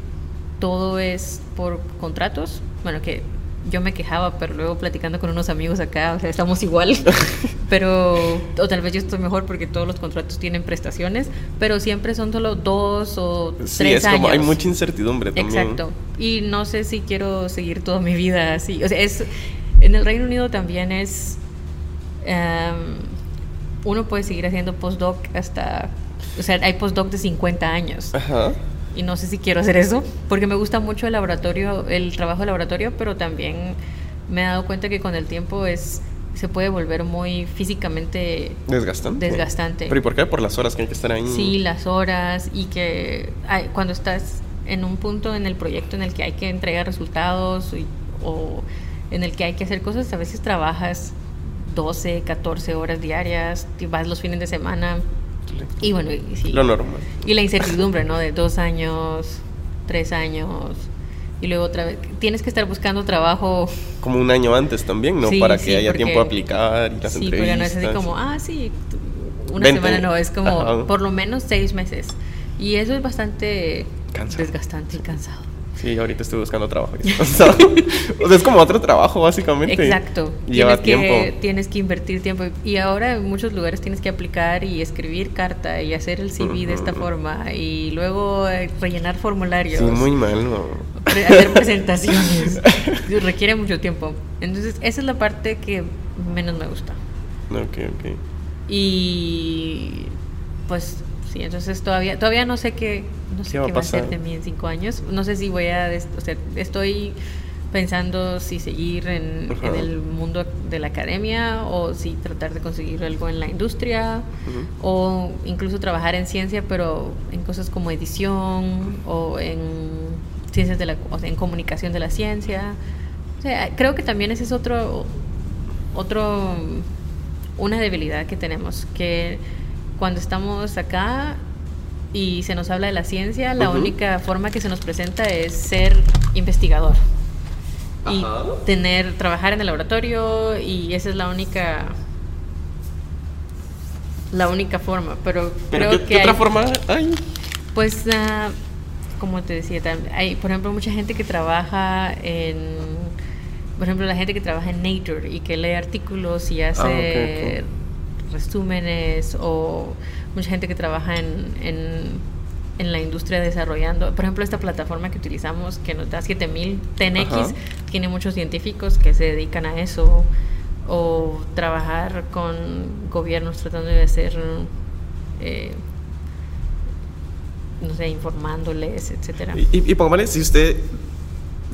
todo es por contratos. Bueno, que yo me quejaba, pero luego platicando con unos amigos acá, o sea, estamos igual. pero, o tal vez yo estoy mejor porque todos los contratos tienen prestaciones, pero siempre son solo dos o tres sí, es Como hay mucha incertidumbre también. Exacto. Y no sé si quiero seguir toda mi vida así. O sea, es. En el Reino Unido también es. Em, uno puede seguir haciendo postdoc hasta, o sea, hay postdoc de 50 años. Ajá. Y no sé si quiero hacer eso, porque me gusta mucho el laboratorio, el trabajo de laboratorio, pero también me he dado cuenta que con el tiempo es se puede volver muy físicamente desgastante. Desgastante. ¿Pero y por qué? Por las horas que hay que estar ahí. Sí, las horas y que cuando estás en un punto en el proyecto en el que hay que entregar resultados o en el que hay que hacer cosas, a veces trabajas 12, 14 horas diarias, vas los fines de semana. Y bueno, sí. Lo normal. Y la incertidumbre, ¿no? De dos años, tres años. Y luego otra vez, tienes que estar buscando trabajo. Como un año antes también, ¿no? Para que haya tiempo de aplicar y las sí, entrevistas. Sí, no es así como, ah, sí, una semana no, es como por lo menos seis meses. Y eso es bastante desgastante y cansado. Sí, ahorita estoy buscando trabajo. o sea, es como otro trabajo, básicamente. Exacto. Lleva tienes tiempo. Que, tienes que invertir tiempo. Y ahora en muchos lugares tienes que aplicar y escribir carta y hacer el CV de esta forma. Y luego eh, rellenar formularios. Sí, muy mal, ¿no? Hacer presentaciones. Requiere mucho tiempo. Entonces, esa es la parte que menos me gusta. Ok, ok. Y pues sí, entonces todavía, todavía no sé qué, no sé qué, va, a ser de mí en cinco años. No sé si voy a, o sea, estoy pensando si seguir en, el mundo de la academia o si tratar de conseguir algo en la industria o incluso trabajar en ciencia, pero en cosas como edición o en ciencias de la, o sea, en comunicación de la ciencia. O sea, creo que también ese es otro, otro, una debilidad que tenemos, que cuando estamos acá y se nos habla de la ciencia, la única forma que se nos presenta es ser investigador. Y tener, trabajar en el laboratorio y esa es la única la única forma, pero, creo ¿qué, que ¿qué otra forma hay? Pues uh, como te decía, hay por ejemplo mucha gente que trabaja en por ejemplo la gente que trabaja en Nature y que lee artículos y hace ah, resúmenes o mucha gente que trabaja en, en, la industria desarrollando. Por ejemplo, esta plataforma que utilizamos que nos da 7000 TNX, tiene muchos científicos que se dedican a eso o trabajar con gobiernos tratando de hacer, eh, no sé, informándoles, etcétera. Y, y, y si usted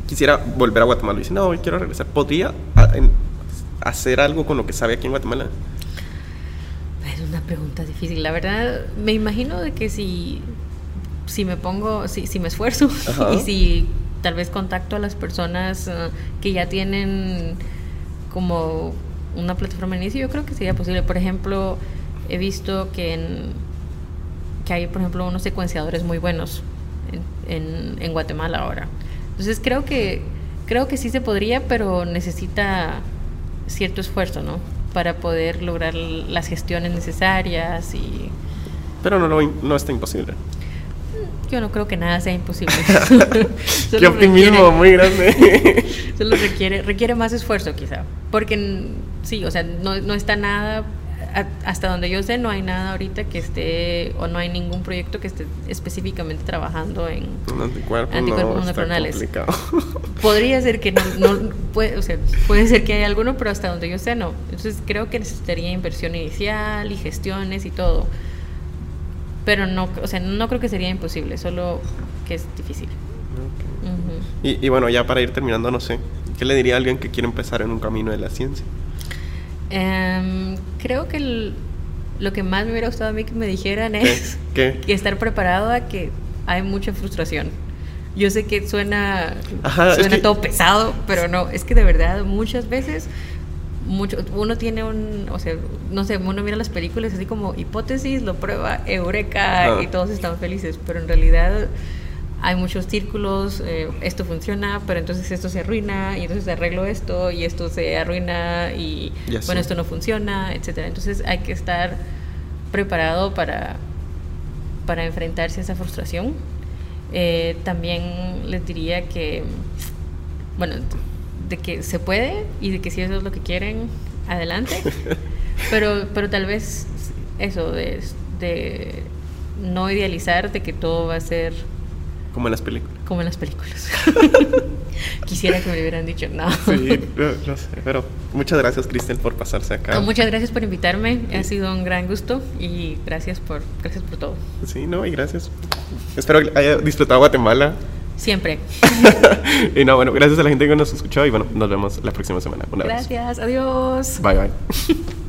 quisiera volver a Guatemala y dice, no, quiero regresar, ¿podría hacer algo con lo que sabe aquí en Guatemala? Una pregunta difícil. La verdad, me imagino de que si, si me pongo, si, si me esfuerzo y si tal vez contacto a las personas eh, que ya tienen como una plataforma de inicio, yo creo que sería posible. Por ejemplo, he visto que, en, que hay, por ejemplo, unos secuenciadores muy buenos en, en, Guatemala ahora. Entonces creo que, creo que sí se podría, pero necesita cierto esfuerzo, ¿no? Para poder lograr las gestiones necesarias y... Pero no, no, está imposible. Yo no creo que nada sea imposible. Qué optimismo muy grande. solo requiere, requiere más esfuerzo quizá. Porque sí, o sea, no, no está nada hasta donde yo sé, no hay nada ahorita que esté, o no hay ningún proyecto que esté específicamente trabajando en anticuerpos, monoclonales. Podría ser que no, puede, o sea, puede ser que haya alguno, pero hasta donde yo sé, no. Entonces creo que necesitaría inversión inicial y gestiones y todo. Pero no, o sea, no creo que sería imposible, solo que es difícil. y, y bueno, ya para ir terminando, no sé, ¿qué le diría a alguien que quiere empezar en un camino de la ciencia? Em, creo que lo que más me hubiera gustado a mí que me dijeran es que estar preparado a que hay mucha frustración. Yo sé que suena, suena todo pesado, pero no, es que de verdad muchas veces mucho, uno tiene un, o sea, no sé, uno mira las películas así como hipótesis, lo prueba, eureka, y todos están felices, pero en realidad hay muchos círculos, eh, esto funciona, pero entonces esto se arruina, y entonces arreglo esto, y esto se arruina, y bueno, esto no funciona, etcétera. Entonces hay que estar preparado para, para enfrentarse a esa frustración. Eh, también les diría que, bueno, de que se puede y de que si eso es lo que quieren, adelante. pero, pero tal vez eso de, de no idealizar de que todo va a ser como en las películas. Como en las películas. Quisiera que me hubieran dicho no. Sí, no, sé, pero muchas gracias, Cristel, por pasarse acá. muchas gracias por invitarme, ha sido un gran gusto y gracias por, gracias por todo. Sí, no, y gracias. Espero que haya disfrutado Guatemala. Siempre. y no, bueno, gracias a la gente que nos escuchó y bueno, nos vemos la próxima semana. gracias, adiós. Bye, bye.